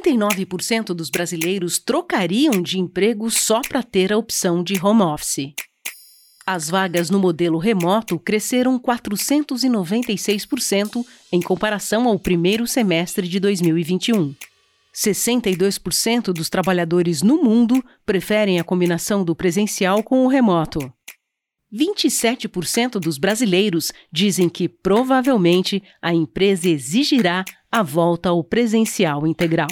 89% dos brasileiros trocariam de emprego só para ter a opção de home office. As vagas no modelo remoto cresceram 496% em comparação ao primeiro semestre de 2021. 62% dos trabalhadores no mundo preferem a combinação do presencial com o remoto. 27% dos brasileiros dizem que provavelmente a empresa exigirá a volta ao presencial integral.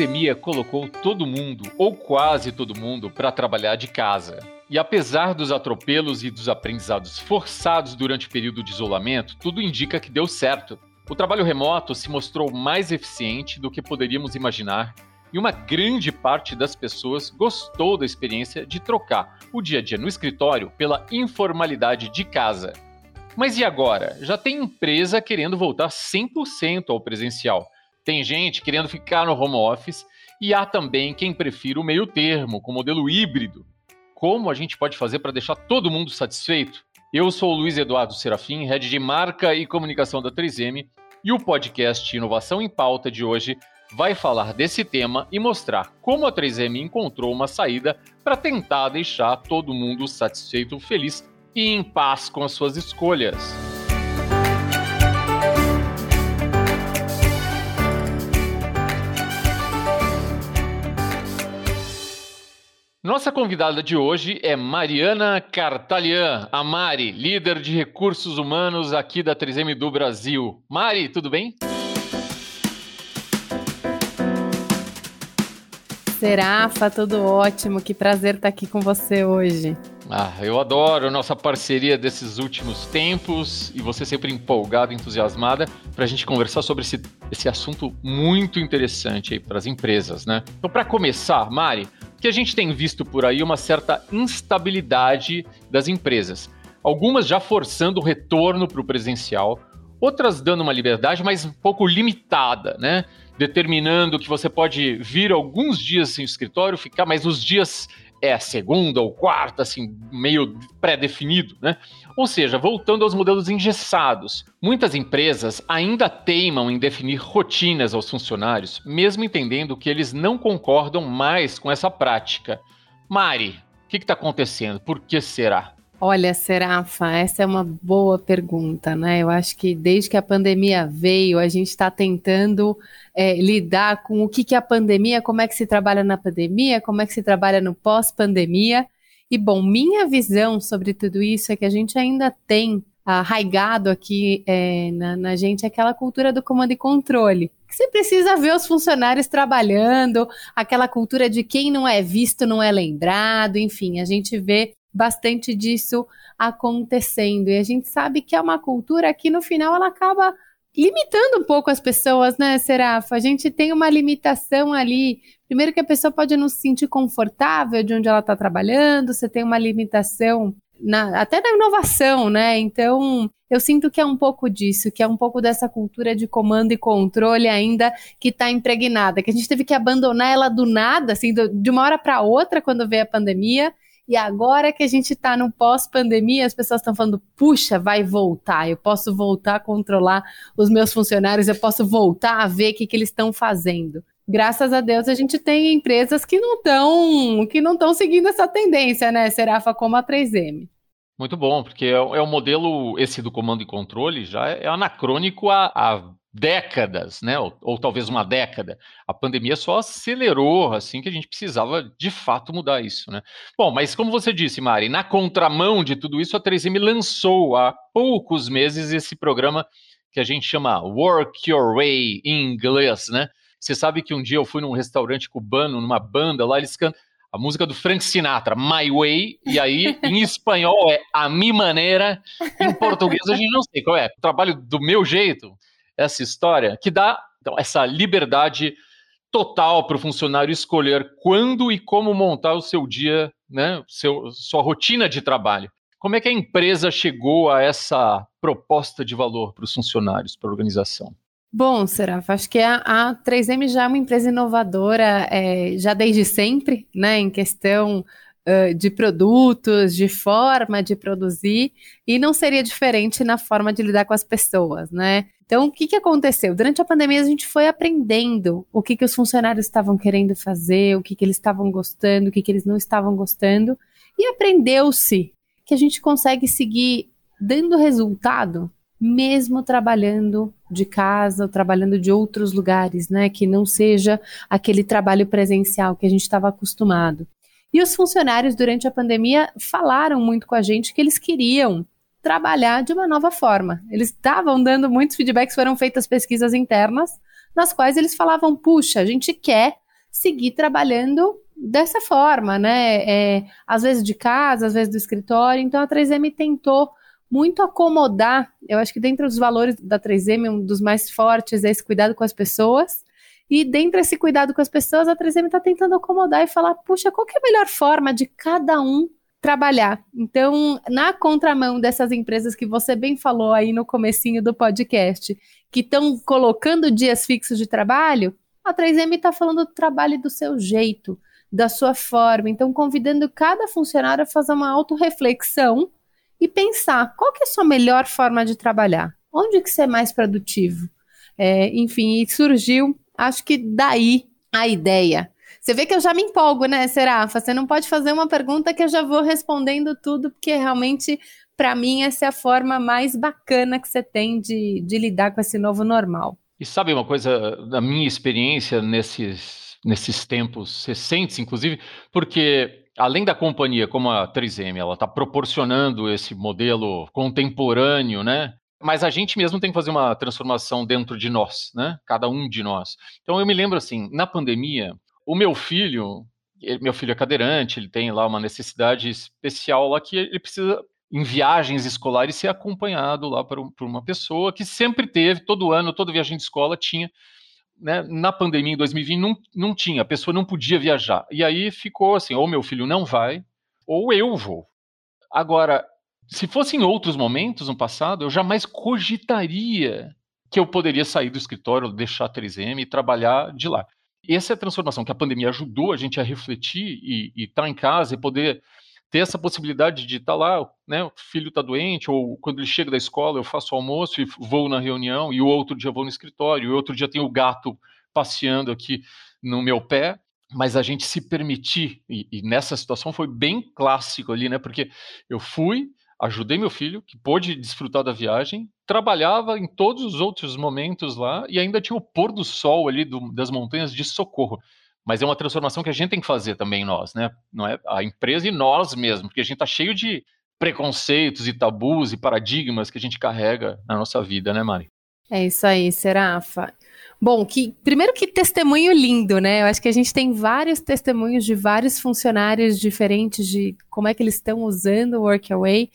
Pandemia colocou todo mundo, ou quase todo mundo, para trabalhar de casa. E apesar dos atropelos e dos aprendizados forçados durante o período de isolamento, tudo indica que deu certo. O trabalho remoto se mostrou mais eficiente do que poderíamos imaginar e uma grande parte das pessoas gostou da experiência de trocar o dia a dia no escritório pela informalidade de casa. Mas e agora? Já tem empresa querendo voltar 100% ao presencial. Tem gente querendo ficar no home office e há também quem prefira o meio termo, com modelo híbrido. Como a gente pode fazer para deixar todo mundo satisfeito? Eu sou o Luiz Eduardo Serafim, head de marca e comunicação da 3M, e o podcast Inovação em Pauta de hoje vai falar desse tema e mostrar como a 3M encontrou uma saída para tentar deixar todo mundo satisfeito, feliz e em paz com as suas escolhas. Nossa convidada de hoje é Mariana Cartalian, a Mari, líder de recursos humanos aqui da 3M do Brasil. Mari, tudo bem? Serafa, tudo ótimo. Que prazer estar aqui com você hoje. Ah, eu adoro nossa parceria desses últimos tempos e você sempre empolgada, entusiasmada para a gente conversar sobre esse, esse assunto muito interessante aí para as empresas, né? Então, para começar, Mari, que a gente tem visto por aí uma certa instabilidade das empresas. Algumas já forçando o retorno para o presencial, outras dando uma liberdade, mas um pouco limitada, né? Determinando que você pode vir alguns dias sem escritório, ficar, mas os dias é segunda ou quarta, assim, meio pré-definido, né? Ou seja, voltando aos modelos engessados. Muitas empresas ainda teimam em definir rotinas aos funcionários, mesmo entendendo que eles não concordam mais com essa prática. Mari, o que está acontecendo? Por que será? Olha, Serafa, essa é uma boa pergunta, né? Eu acho que desde que a pandemia veio, a gente está tentando é, lidar com o que, que é a pandemia, como é que se trabalha na pandemia, como é que se trabalha no pós-pandemia. E, bom, minha visão sobre tudo isso é que a gente ainda tem arraigado aqui é, na, na gente aquela cultura do comando e controle. Que você precisa ver os funcionários trabalhando, aquela cultura de quem não é visto não é lembrado, enfim, a gente vê bastante disso acontecendo. E a gente sabe que é uma cultura que no final ela acaba limitando um pouco as pessoas, né, Serafa? A gente tem uma limitação ali. Primeiro que a pessoa pode não se sentir confortável de onde ela está trabalhando, você tem uma limitação na, até na inovação, né? Então, eu sinto que é um pouco disso, que é um pouco dessa cultura de comando e controle ainda que está impregnada, que a gente teve que abandonar ela do nada, assim, do, de uma hora para outra, quando veio a pandemia, e agora que a gente está no pós-pandemia, as pessoas estão falando: puxa, vai voltar, eu posso voltar a controlar os meus funcionários, eu posso voltar a ver o que, que eles estão fazendo. Graças a Deus a gente tem empresas que não estão que não estão seguindo essa tendência, né, Serafa, como a 3M. Muito bom, porque é, é o modelo, esse do comando e controle, já é anacrônico há, há décadas, né? Ou, ou, talvez uma década. A pandemia só acelerou, assim, que a gente precisava de fato mudar isso, né? Bom, mas como você disse, Mari, na contramão de tudo isso, a 3M lançou há poucos meses esse programa que a gente chama Work Your Way em inglês, né? Você sabe que um dia eu fui num restaurante cubano, numa banda lá, eles cantam a música do Frank Sinatra, My Way, e aí em espanhol é A Mi Maneira, em português a gente não sei qual é, trabalho do meu jeito essa história, que dá então, essa liberdade total para o funcionário escolher quando e como montar o seu dia, né, seu, sua rotina de trabalho. Como é que a empresa chegou a essa proposta de valor para os funcionários, para a organização? Bom, Seraf, acho que a, a 3M já é uma empresa inovadora é, já desde sempre, né, em questão de produtos, de forma de produzir, e não seria diferente na forma de lidar com as pessoas, né? Então, o que, que aconteceu? Durante a pandemia, a gente foi aprendendo o que, que os funcionários estavam querendo fazer, o que, que eles estavam gostando, o que, que eles não estavam gostando, e aprendeu-se que a gente consegue seguir dando resultado mesmo trabalhando de casa ou trabalhando de outros lugares, né, que não seja aquele trabalho presencial que a gente estava acostumado. E os funcionários durante a pandemia falaram muito com a gente que eles queriam trabalhar de uma nova forma. Eles estavam dando muitos feedbacks, foram feitas pesquisas internas, nas quais eles falavam: puxa, a gente quer seguir trabalhando dessa forma, né? É, às vezes de casa, às vezes do escritório. Então a 3M tentou muito acomodar. Eu acho que dentro dos valores da 3M, um dos mais fortes é esse cuidado com as pessoas. E dentro desse cuidado com as pessoas, a 3M está tentando acomodar e falar, puxa, qual é a melhor forma de cada um trabalhar? Então, na contramão dessas empresas que você bem falou aí no comecinho do podcast, que estão colocando dias fixos de trabalho, a 3M está falando do trabalho do seu jeito, da sua forma. Então, convidando cada funcionário a fazer uma autorreflexão e pensar qual que é a sua melhor forma de trabalhar, onde que você é mais produtivo. É, enfim, surgiu, acho que daí a ideia. Você vê que eu já me empolgo, né, Serafa? Você não pode fazer uma pergunta que eu já vou respondendo tudo, porque realmente, para mim, essa é a forma mais bacana que você tem de, de lidar com esse novo normal. E sabe uma coisa, da minha experiência nesses, nesses tempos recentes, inclusive, porque além da companhia como a 3M, ela está proporcionando esse modelo contemporâneo, né? Mas a gente mesmo tem que fazer uma transformação dentro de nós, né? Cada um de nós. Então eu me lembro assim, na pandemia, o meu filho, meu filho é cadeirante, ele tem lá uma necessidade especial lá que ele precisa em viagens escolares ser acompanhado lá por, por uma pessoa que sempre teve, todo ano, toda viagem de escola tinha né, na pandemia em 2020 não, não tinha, a pessoa não podia viajar. E aí ficou assim, ou meu filho não vai, ou eu vou. Agora, se fosse em outros momentos no passado, eu jamais cogitaria que eu poderia sair do escritório, deixar a 3M e trabalhar de lá. Essa é a transformação que a pandemia ajudou a gente a refletir e estar tá em casa e poder ter essa possibilidade de estar tá lá, né, o filho está doente, ou quando ele chega da escola eu faço o almoço e vou na reunião, e o outro dia vou no escritório, e o outro dia tem o gato passeando aqui no meu pé, mas a gente se permitir, e, e nessa situação foi bem clássico ali, né, porque eu fui, ajudei meu filho, que pôde desfrutar da viagem, trabalhava em todos os outros momentos lá, e ainda tinha o pôr do sol ali do, das montanhas de socorro mas é uma transformação que a gente tem que fazer também nós, né? Não é a empresa e nós mesmos, porque a gente está cheio de preconceitos e tabus e paradigmas que a gente carrega na nossa vida, né, Mari? É isso aí, Serafa. Bom, que primeiro que testemunho lindo, né? Eu acho que a gente tem vários testemunhos de vários funcionários diferentes de como é que eles estão usando o Workaway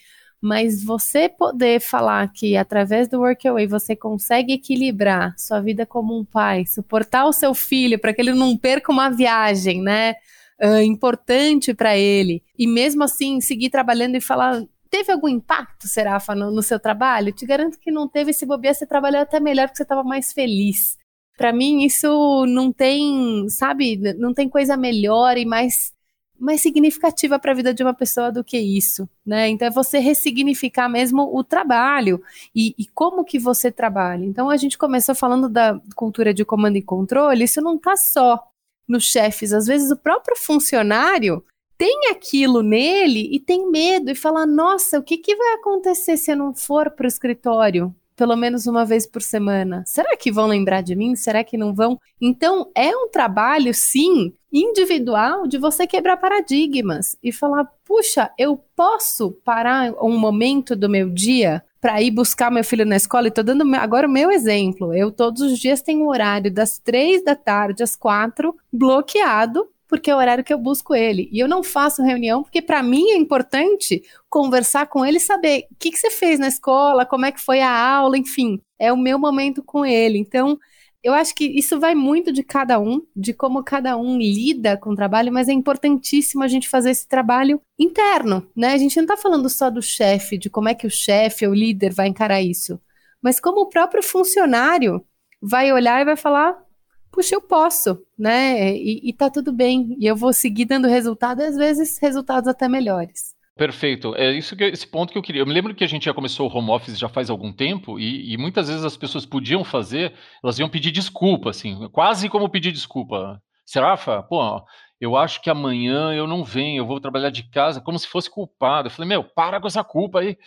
mas você poder falar que através do Workaway você consegue equilibrar sua vida como um pai, suportar o seu filho para que ele não perca uma viagem, né? Uh, importante para ele, e mesmo assim seguir trabalhando e falar. Teve algum impacto, Serafa, no, no seu trabalho? Te garanto que não teve. Se bobear, você trabalhou até melhor porque você estava mais feliz. Para mim, isso não tem, sabe, não tem coisa melhor e mais mais significativa para a vida de uma pessoa do que isso, né? Então é você ressignificar mesmo o trabalho e, e, como que você trabalha. Então a gente começou falando da cultura de comando e controle, isso não está só nos chefes, às vezes o próprio funcionário tem aquilo nele e tem medo e fala: nossa, o que, que vai acontecer se eu não for para o escritório? Pelo menos uma vez por semana. Será que vão lembrar de mim? Será que não vão? Então, é um trabalho, sim, individual de você quebrar paradigmas e falar: puxa, eu posso parar um momento do meu dia para ir buscar meu filho na escola. E tô dando agora o meu exemplo. Eu todos os dias tenho um horário das três da tarde às quatro bloqueado porque é o horário que eu busco ele. E eu não faço reunião porque para mim é importante conversar com ele saber o que, que você fez na escola, como é que foi a aula, enfim. É o meu momento com ele. Então, eu acho que isso vai muito de cada um, de como cada um lida com o trabalho, mas é importantíssimo a gente fazer esse trabalho interno, né? A gente não está falando só do chefe, de como é que o chefe, o líder vai encarar isso, mas como o próprio funcionário vai olhar e vai falar: puxa, eu posso, né? E, e tá tudo bem. E eu vou seguir dando resultado, às vezes resultados até melhores. Perfeito. É isso que esse ponto que eu queria. Eu me lembro que a gente já começou o home office já faz algum tempo e, e, muitas vezes as pessoas podiam fazer, elas iam pedir desculpa, assim, quase como pedir desculpa. Serafa, pô, eu acho que amanhã eu não venho, eu vou trabalhar de casa, como se fosse culpado. Eu falei, meu, para com essa culpa aí.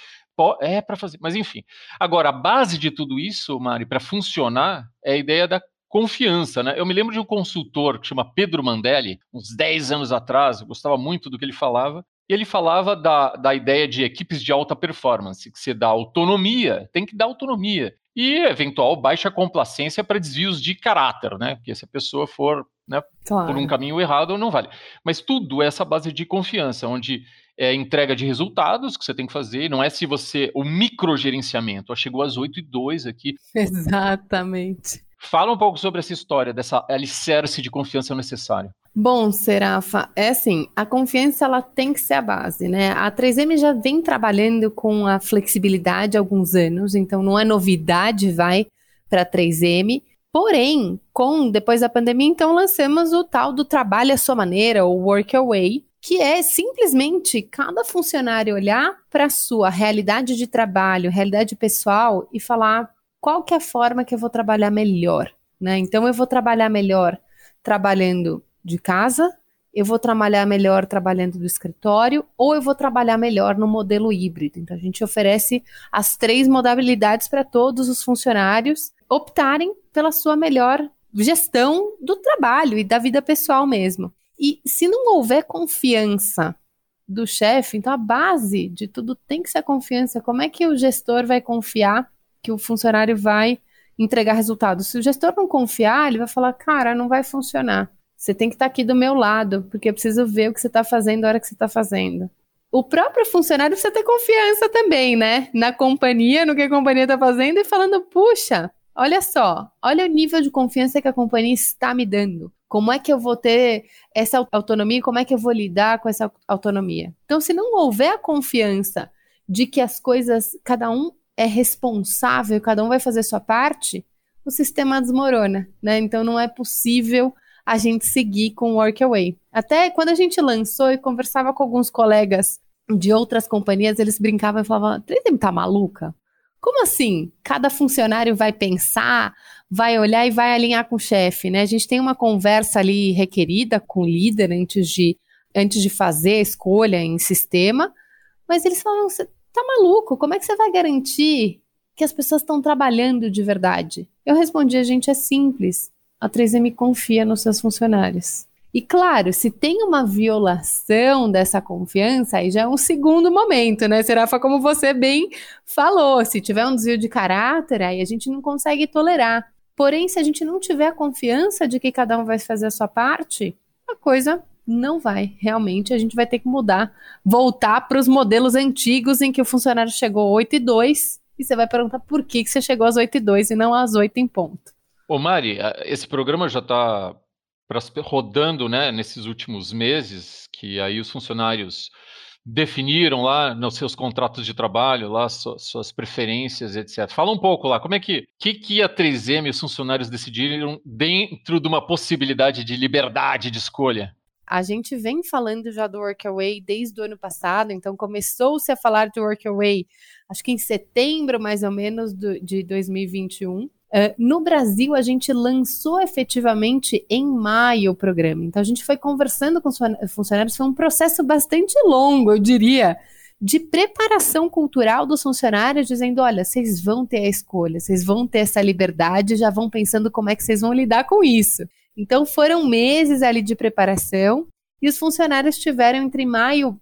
É para fazer. Mas enfim. Agora, a base de tudo isso, Mari, para funcionar, é a ideia da confiança, né? Eu me lembro de um consultor que chama Pedro Mandelli, uns 10 anos atrás, eu gostava muito do que ele falava, e ele falava da, da ideia de equipes de alta performance, que você dá autonomia, tem que dar autonomia. E eventual baixa complacência para desvios de caráter, né? Porque se a pessoa for né, claro. por um caminho errado, não vale. Mas tudo é essa base de confiança, onde é entrega de resultados que você tem que fazer, não é se você. O microgerenciamento. Chegou às 8 e 2 aqui. Exatamente. Fala um pouco sobre essa história, dessa alicerce de confiança necessário. Bom, Serafa, é assim, a confiança ela tem que ser a base, né? A 3M já vem trabalhando com a flexibilidade há alguns anos, então não é novidade, vai para 3M. Porém, com depois da pandemia, então lançamos o tal do trabalho à sua maneira, o Work Away, que é simplesmente cada funcionário olhar para a sua realidade de trabalho, realidade pessoal e falar qual que é a forma que eu vou trabalhar melhor, né? Então eu vou trabalhar melhor trabalhando de casa, eu vou trabalhar melhor trabalhando do escritório ou eu vou trabalhar melhor no modelo híbrido. Então a gente oferece as três modalidades para todos os funcionários optarem pela sua melhor gestão do trabalho e da vida pessoal mesmo. E se não houver confiança do chefe, então a base de tudo tem que ser a confiança. Como é que o gestor vai confiar que o funcionário vai entregar resultados? Se o gestor não confiar, ele vai falar, cara, não vai funcionar. Você tem que estar tá aqui do meu lado, porque eu preciso ver o que você está fazendo a hora que você está fazendo. O próprio funcionário precisa ter confiança também, né? Na companhia, no que a companhia está fazendo e falando, puxa, olha só, olha o nível de confiança que a companhia está me dando. Como é que eu vou ter essa autonomia? Como é que eu vou lidar com essa autonomia? Então, se não houver a confiança de que as coisas, cada um é responsável, cada um vai fazer sua parte, o sistema desmorona, né? Então, não é possível a gente seguir com o Workaway. Até quando a gente lançou e conversava com alguns colegas de outras companhias, eles brincavam e falavam: 3M tá maluca? Como assim? Cada funcionário vai pensar, vai olhar e vai alinhar com o chefe, né? A gente tem uma conversa ali requerida com o líder antes de, antes de fazer a escolha em sistema, mas eles falam: você tá maluco? Como é que você vai garantir que as pessoas estão trabalhando de verdade? Eu respondi: a gente é simples a 3M confia nos seus funcionários. E claro, se tem uma violação dessa confiança, aí já é um segundo momento, né, Serafa? Como você bem falou, se tiver um desvio de caráter, aí a gente não consegue tolerar. Porém, se a gente não tiver a confiança de que cada um vai fazer a sua parte, a coisa não vai. Realmente, a gente vai ter que mudar, voltar para os modelos antigos em que o funcionário chegou 8 e 2 e você vai perguntar por que, que você chegou às 8 e 2 e não às 8 em ponto. Ô Mari, esse programa já está rodando, né, nesses últimos meses, que aí os funcionários definiram lá nos seus contratos de trabalho, lá suas preferências, etc. Fala um pouco lá, como é que, que, que a 3M e os funcionários decidiram dentro de uma possibilidade de liberdade de escolha? A gente vem falando já do Workaway desde o ano passado, então começou-se a falar do Workaway, acho que em setembro mais ou menos do, de 2021. Uh, no Brasil, a gente lançou efetivamente em maio o programa. Então, a gente foi conversando com os funcionários. Foi um processo bastante longo, eu diria, de preparação cultural dos funcionários, dizendo: olha, vocês vão ter a escolha, vocês vão ter essa liberdade, já vão pensando como é que vocês vão lidar com isso. Então, foram meses ali de preparação e os funcionários tiveram entre maio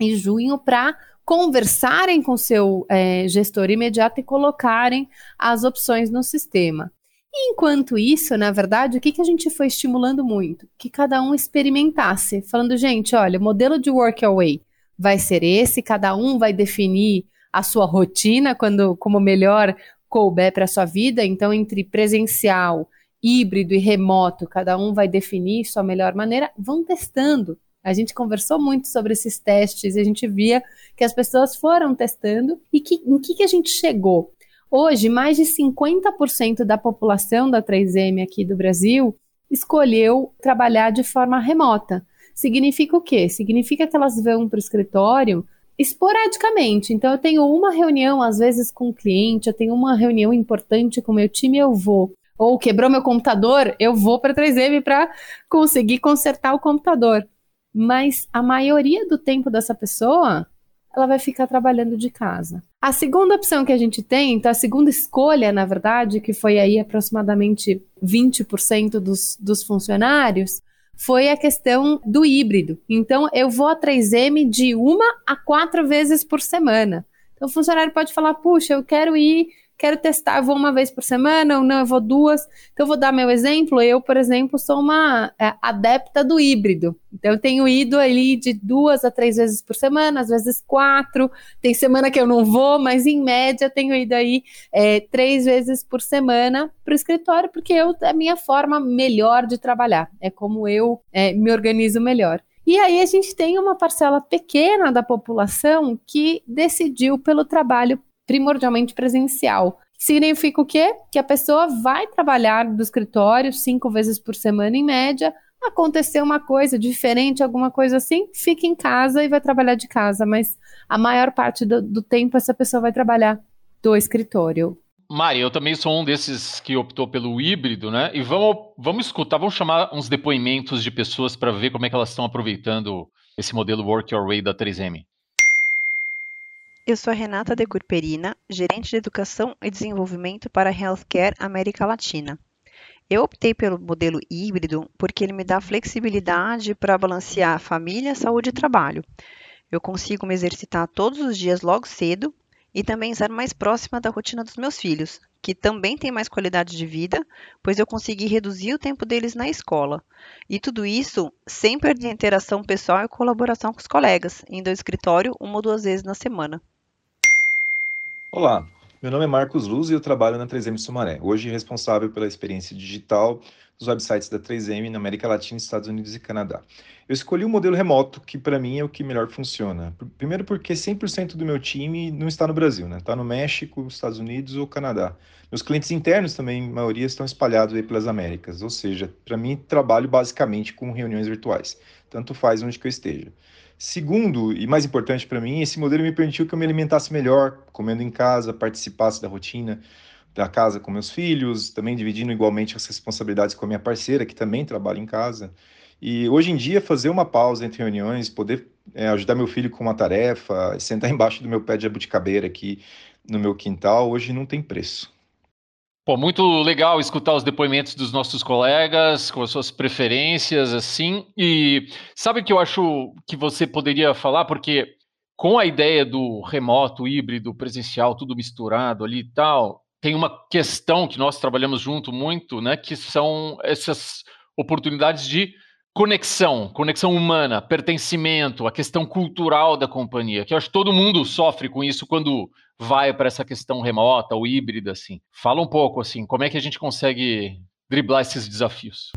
e junho para conversarem com seu é, gestor imediato e colocarem as opções no sistema. E enquanto isso, na verdade, o que, que a gente foi estimulando muito? Que cada um experimentasse, falando, gente, olha, o modelo de workaway vai ser esse, cada um vai definir a sua rotina quando como melhor couber para a sua vida, então entre presencial, híbrido e remoto, cada um vai definir sua melhor maneira, vão testando. A gente conversou muito sobre esses testes e a gente via que as pessoas foram testando e que, em que, que a gente chegou? Hoje, mais de 50% da população da 3M aqui do Brasil escolheu trabalhar de forma remota. Significa o quê? Significa que elas vão para o escritório esporadicamente. Então, eu tenho uma reunião, às vezes, com o cliente, eu tenho uma reunião importante com o meu time, eu vou. Ou quebrou meu computador, eu vou para 3M para conseguir consertar o computador. Mas a maioria do tempo dessa pessoa, ela vai ficar trabalhando de casa. A segunda opção que a gente tem, então a segunda escolha, na verdade, que foi aí aproximadamente 20% dos, dos funcionários, foi a questão do híbrido. Então, eu vou a 3M de uma a quatro vezes por semana. Então, o funcionário pode falar: puxa, eu quero ir quero testar, eu vou uma vez por semana, ou não, eu vou duas. Então, eu vou dar meu exemplo. Eu, por exemplo, sou uma é, adepta do híbrido. Então, eu tenho ido ali de duas a três vezes por semana, às vezes quatro. Tem semana que eu não vou, mas em média tenho ido aí é, três vezes por semana para o escritório, porque eu, é a minha forma melhor de trabalhar. É como eu é, me organizo melhor. E aí a gente tem uma parcela pequena da população que decidiu pelo trabalho primordialmente presencial. Significa o quê? Que a pessoa vai trabalhar do escritório cinco vezes por semana em média. Aconteceu uma coisa diferente, alguma coisa assim, fica em casa e vai trabalhar de casa. Mas a maior parte do, do tempo essa pessoa vai trabalhar do escritório. Mari, eu também sou um desses que optou pelo híbrido, né? E vamos, vamos escutar, vamos chamar uns depoimentos de pessoas para ver como é que elas estão aproveitando esse modelo Work Your Way da 3M. Eu sou a Renata De Curperina, gerente de Educação e Desenvolvimento para Healthcare América Latina. Eu optei pelo modelo híbrido porque ele me dá flexibilidade para balancear família, saúde e trabalho. Eu consigo me exercitar todos os dias logo cedo e também estar mais próxima da rotina dos meus filhos, que também têm mais qualidade de vida, pois eu consegui reduzir o tempo deles na escola. E tudo isso sem perder a interação pessoal e colaboração com os colegas, indo ao escritório uma ou duas vezes na semana. Olá, meu nome é Marcos Luz e eu trabalho na 3M Sumaré, hoje responsável pela experiência digital dos websites da 3M na América Latina, Estados Unidos e Canadá. Eu escolhi o um modelo remoto, que para mim é o que melhor funciona. Primeiro porque 100% do meu time não está no Brasil, né? Está no México, Estados Unidos ou Canadá. Meus clientes internos também, a maioria, estão espalhados aí pelas Américas, ou seja, para mim trabalho basicamente com reuniões virtuais, tanto faz onde que eu esteja. Segundo, e mais importante para mim, esse modelo me permitiu que eu me alimentasse melhor, comendo em casa, participasse da rotina da casa com meus filhos, também dividindo igualmente as responsabilidades com a minha parceira, que também trabalha em casa. E hoje em dia, fazer uma pausa entre reuniões, poder é, ajudar meu filho com uma tarefa, sentar embaixo do meu pé de abuticabeira aqui no meu quintal, hoje não tem preço. Pô, muito legal escutar os depoimentos dos nossos colegas, com as suas preferências, assim. E sabe o que eu acho que você poderia falar? Porque com a ideia do remoto, híbrido, presencial, tudo misturado ali e tal, tem uma questão que nós trabalhamos junto muito, né? Que são essas oportunidades de conexão, conexão humana, pertencimento, a questão cultural da companhia, que eu acho que todo mundo sofre com isso quando vai para essa questão remota ou híbrida, assim. Fala um pouco, assim, como é que a gente consegue driblar esses desafios?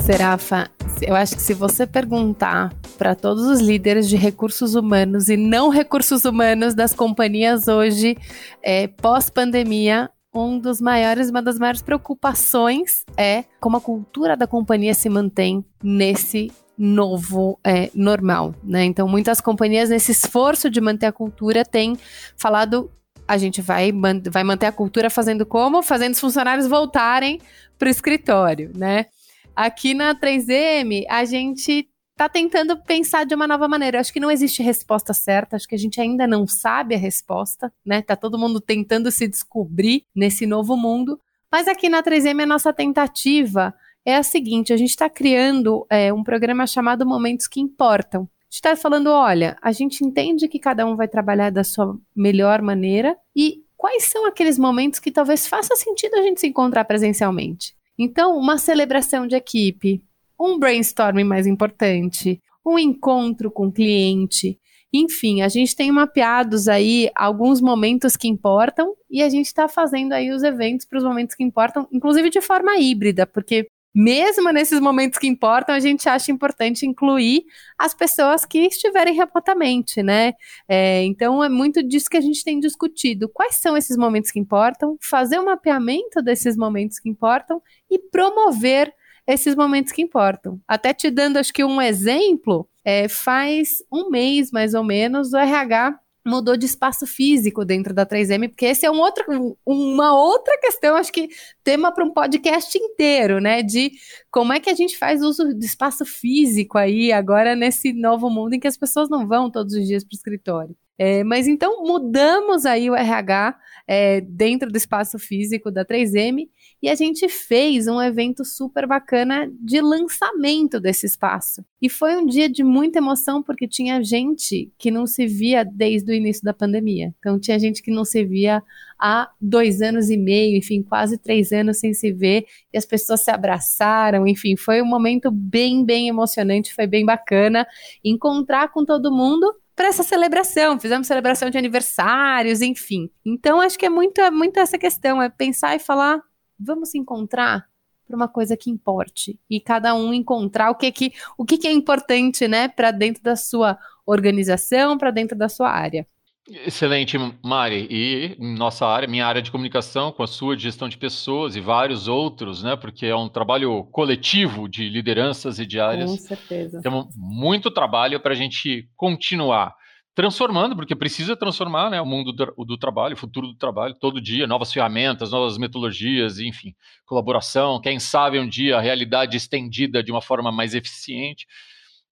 Serafa, eu acho que se você perguntar para todos os líderes de recursos humanos e não recursos humanos das companhias hoje, é, pós-pandemia, um dos maiores, uma das maiores preocupações é como a cultura da companhia se mantém nesse novo é, normal, né? Então, muitas companhias, nesse esforço de manter a cultura, têm falado a gente vai, vai manter a cultura fazendo como? Fazendo os funcionários voltarem para o escritório, né? Aqui na 3M, a gente está tentando pensar de uma nova maneira. Eu acho que não existe resposta certa, acho que a gente ainda não sabe a resposta, né? Tá todo mundo tentando se descobrir nesse novo mundo. Mas aqui na 3M, a nossa tentativa é a seguinte: a gente está criando é, um programa chamado Momentos que Importam. A gente está falando, olha, a gente entende que cada um vai trabalhar da sua melhor maneira e quais são aqueles momentos que talvez faça sentido a gente se encontrar presencialmente. Então, uma celebração de equipe, um brainstorming mais importante, um encontro com o cliente, enfim, a gente tem mapeados aí alguns momentos que importam e a gente está fazendo aí os eventos para os momentos que importam, inclusive de forma híbrida, porque mesmo nesses momentos que importam, a gente acha importante incluir as pessoas que estiverem remotamente, né? É, então é muito disso que a gente tem discutido. Quais são esses momentos que importam? Fazer um mapeamento desses momentos que importam e promover esses momentos que importam. Até te dando, acho que um exemplo, é, faz um mês mais ou menos o RH mudou de espaço físico dentro da 3M, porque esse é um outro, uma outra questão, acho que tema para um podcast inteiro, né? De como é que a gente faz uso de espaço físico aí agora nesse novo mundo em que as pessoas não vão todos os dias para o escritório. É, mas então mudamos aí o RH é, dentro do espaço físico da 3M e a gente fez um evento super bacana de lançamento desse espaço. E foi um dia de muita emoção, porque tinha gente que não se via desde o início da pandemia. Então, tinha gente que não se via há dois anos e meio, enfim, quase três anos sem se ver, e as pessoas se abraçaram, enfim, foi um momento bem, bem emocionante, foi bem bacana encontrar com todo mundo para essa celebração. Fizemos celebração de aniversários, enfim. Então, acho que é muito, muito essa questão, é pensar e falar vamos se encontrar para uma coisa que importe e cada um encontrar o que que o que, que é importante, né, para dentro da sua organização, para dentro da sua área. Excelente, Mari. E nossa área, minha área de comunicação, com a sua de gestão de pessoas e vários outros, né? Porque é um trabalho coletivo de lideranças e de áreas. Com certeza. Temos muito trabalho para a gente continuar transformando, porque precisa transformar né, o mundo do, do, trabalho, o futuro do trabalho, todo dia, novas ferramentas, novas metodologias, enfim, colaboração, quem sabe um dia a realidade estendida de uma forma mais eficiente.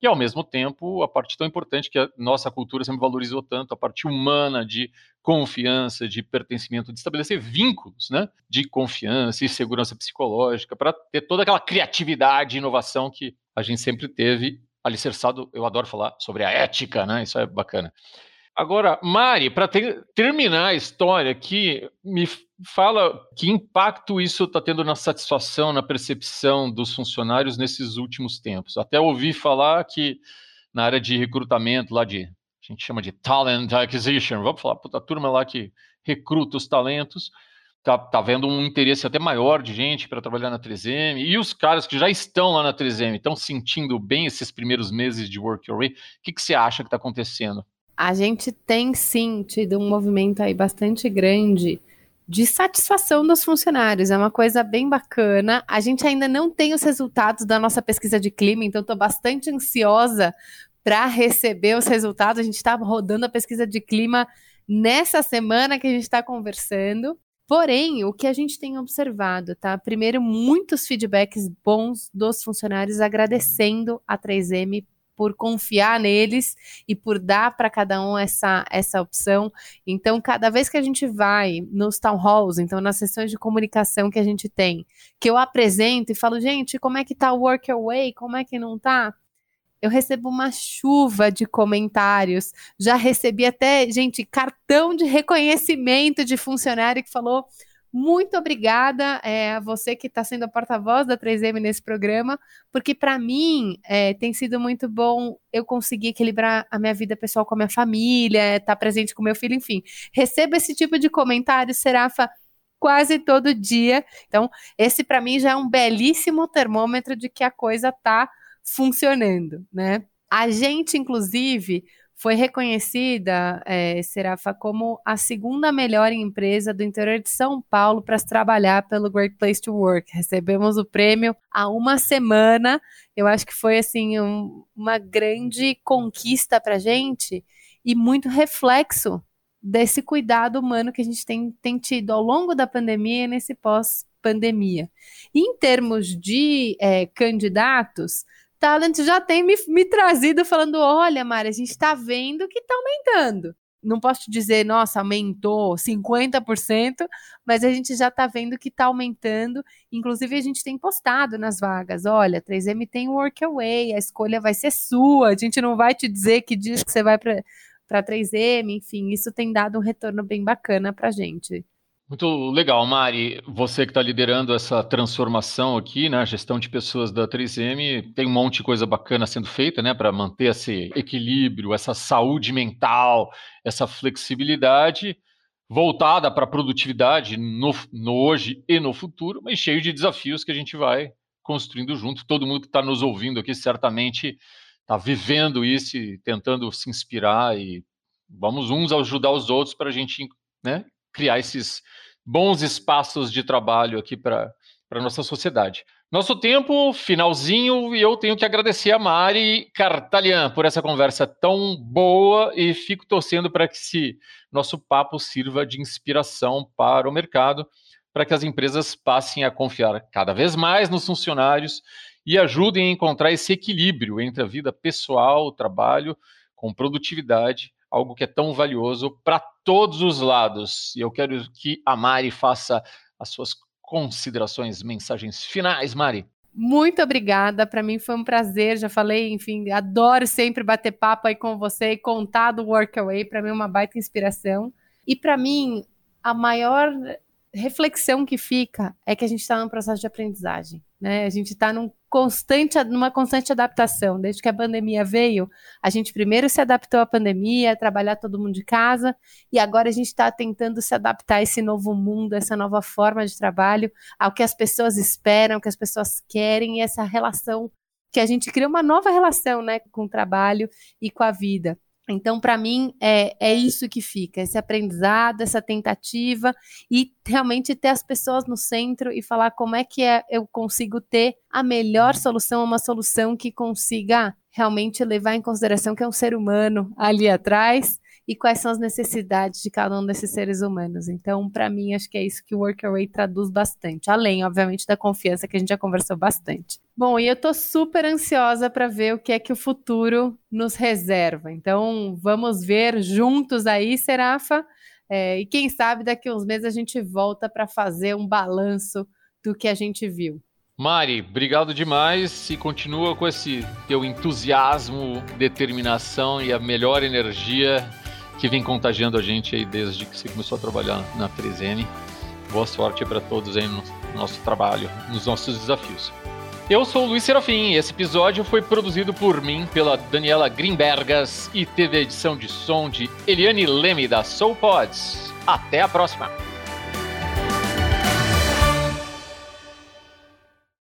E, ao mesmo tempo, a parte tão importante que a nossa cultura sempre valorizou tanto, a parte humana de confiança, de pertencimento, de estabelecer vínculos né, de confiança e segurança psicológica, para ter toda aquela criatividade e inovação que a gente sempre teve alicerçado, eu adoro falar sobre a ética, né? Isso é bacana. Agora, Mari, para ter, terminar a história aqui, me fala que impacto isso está tendo na satisfação, na percepção dos funcionários nesses últimos tempos. Até ouvi falar que na área de recrutamento, lá de, a gente chama de talent acquisition, vamos falar, puta, turma lá que recruta os talentos, tá, tá vendo um interesse até maior de gente para trabalhar na 3M. E os caras que já estão lá na 3M estão sentindo bem esses primeiros meses de Work Your Way. O que, que você acha que está acontecendo? A gente tem sim tido um movimento aí bastante grande de satisfação dos funcionários. É uma coisa bem bacana. A gente ainda não tem os resultados da nossa pesquisa de clima, então estou bastante ansiosa para receber os resultados. A gente está rodando a pesquisa de clima nessa semana que a gente está conversando. Porém, o que a gente tem observado, tá? Primeiro, muitos feedbacks bons dos funcionários agradecendo a 3M por confiar neles e por dar para cada um essa, essa opção. Então, cada vez que a gente vai nos town halls, então nas sessões de comunicação que a gente tem, que eu apresento e falo, gente, como é que tá o work away? Como é que não tá? eu recebo uma chuva de comentários. Já recebi até, gente, cartão de reconhecimento de funcionário que falou. Muito obrigada é, a você que está sendo a porta-voz da 3M nesse programa, porque para mim é, tem sido muito bom eu conseguir equilibrar a minha vida pessoal com a minha família, estar tá presente com meu filho, enfim. Recebo esse tipo de comentário, Serafa, quase todo dia. Então, esse para mim já é um belíssimo termômetro de que a coisa está funcionando, né? A gente, inclusive, foi reconhecida, é, Serafa, como a segunda melhor empresa do interior de São Paulo para se trabalhar pelo Great Place to Work. Recebemos o prêmio há uma semana. Eu acho que foi assim um, uma grande conquista para a gente e muito reflexo desse cuidado humano que a gente tem, tem tido ao longo da pandemia e nesse pós-pandemia. Em termos de é, candidatos, Talent já tem me, me trazido falando: olha, Mari, a gente está vendo que está aumentando. Não posso dizer, nossa, aumentou 50%, mas a gente já está vendo que está aumentando. Inclusive, a gente tem postado nas vagas: olha, 3M tem Workaway, a escolha vai ser sua, a gente não vai te dizer que diz que você vai para 3M, enfim, isso tem dado um retorno bem bacana para a gente. Muito legal, Mari. Você que está liderando essa transformação aqui, né? Gestão de pessoas da 3M, tem um monte de coisa bacana sendo feita, né? Para manter esse equilíbrio, essa saúde mental, essa flexibilidade voltada para a produtividade no, no hoje e no futuro, mas cheio de desafios que a gente vai construindo junto. Todo mundo que está nos ouvindo aqui certamente está vivendo isso e tentando se inspirar e vamos uns ajudar os outros para a gente né, criar esses bons espaços de trabalho aqui para a nossa sociedade. Nosso tempo, finalzinho, e eu tenho que agradecer a Mari Cartalian por essa conversa tão boa e fico torcendo para que esse nosso papo sirva de inspiração para o mercado, para que as empresas passem a confiar cada vez mais nos funcionários e ajudem a encontrar esse equilíbrio entre a vida pessoal, o trabalho, com produtividade, algo que é tão valioso para todos os lados. E eu quero que a Mari faça as suas considerações, mensagens finais, Mari. Muito obrigada, para mim foi um prazer. Já falei, enfim, adoro sempre bater papo aí com você e contar do Workaway. Para mim é uma baita inspiração. E para mim, a maior reflexão que fica é que a gente está num processo de aprendizagem. Né? A gente está num constante, numa constante adaptação. Desde que a pandemia veio, a gente primeiro se adaptou à pandemia, trabalhar todo mundo de casa, e agora a gente está tentando se adaptar a esse novo mundo, essa nova forma de trabalho, ao que as pessoas esperam, o que as pessoas querem, e essa relação que a gente cria uma nova relação né, com o trabalho e com a vida. Então, para mim, é, é isso que fica, esse aprendizado, essa tentativa e realmente ter as pessoas no centro e falar como é que é, eu consigo ter a melhor solução, uma solução que consiga realmente levar em consideração que é um ser humano ali atrás e quais são as necessidades de cada um desses seres humanos. Então, para mim, acho que é isso que o Workaway traduz bastante, além, obviamente, da confiança que a gente já conversou bastante. Bom, e eu estou super ansiosa para ver o que é que o futuro nos reserva. Então, vamos ver juntos aí, Serafa. É, e quem sabe daqui a uns meses a gente volta para fazer um balanço do que a gente viu. Mari, obrigado demais e continua com esse teu entusiasmo, determinação e a melhor energia que vem contagiando a gente aí desde que você começou a trabalhar na 3N. Boa sorte para todos aí no nosso trabalho, nos nossos desafios. Eu sou o Luiz Serafim e esse episódio foi produzido por mim, pela Daniela Grimbergas e teve a edição de som de Eliane Leme da Soul Pods. Até a próxima!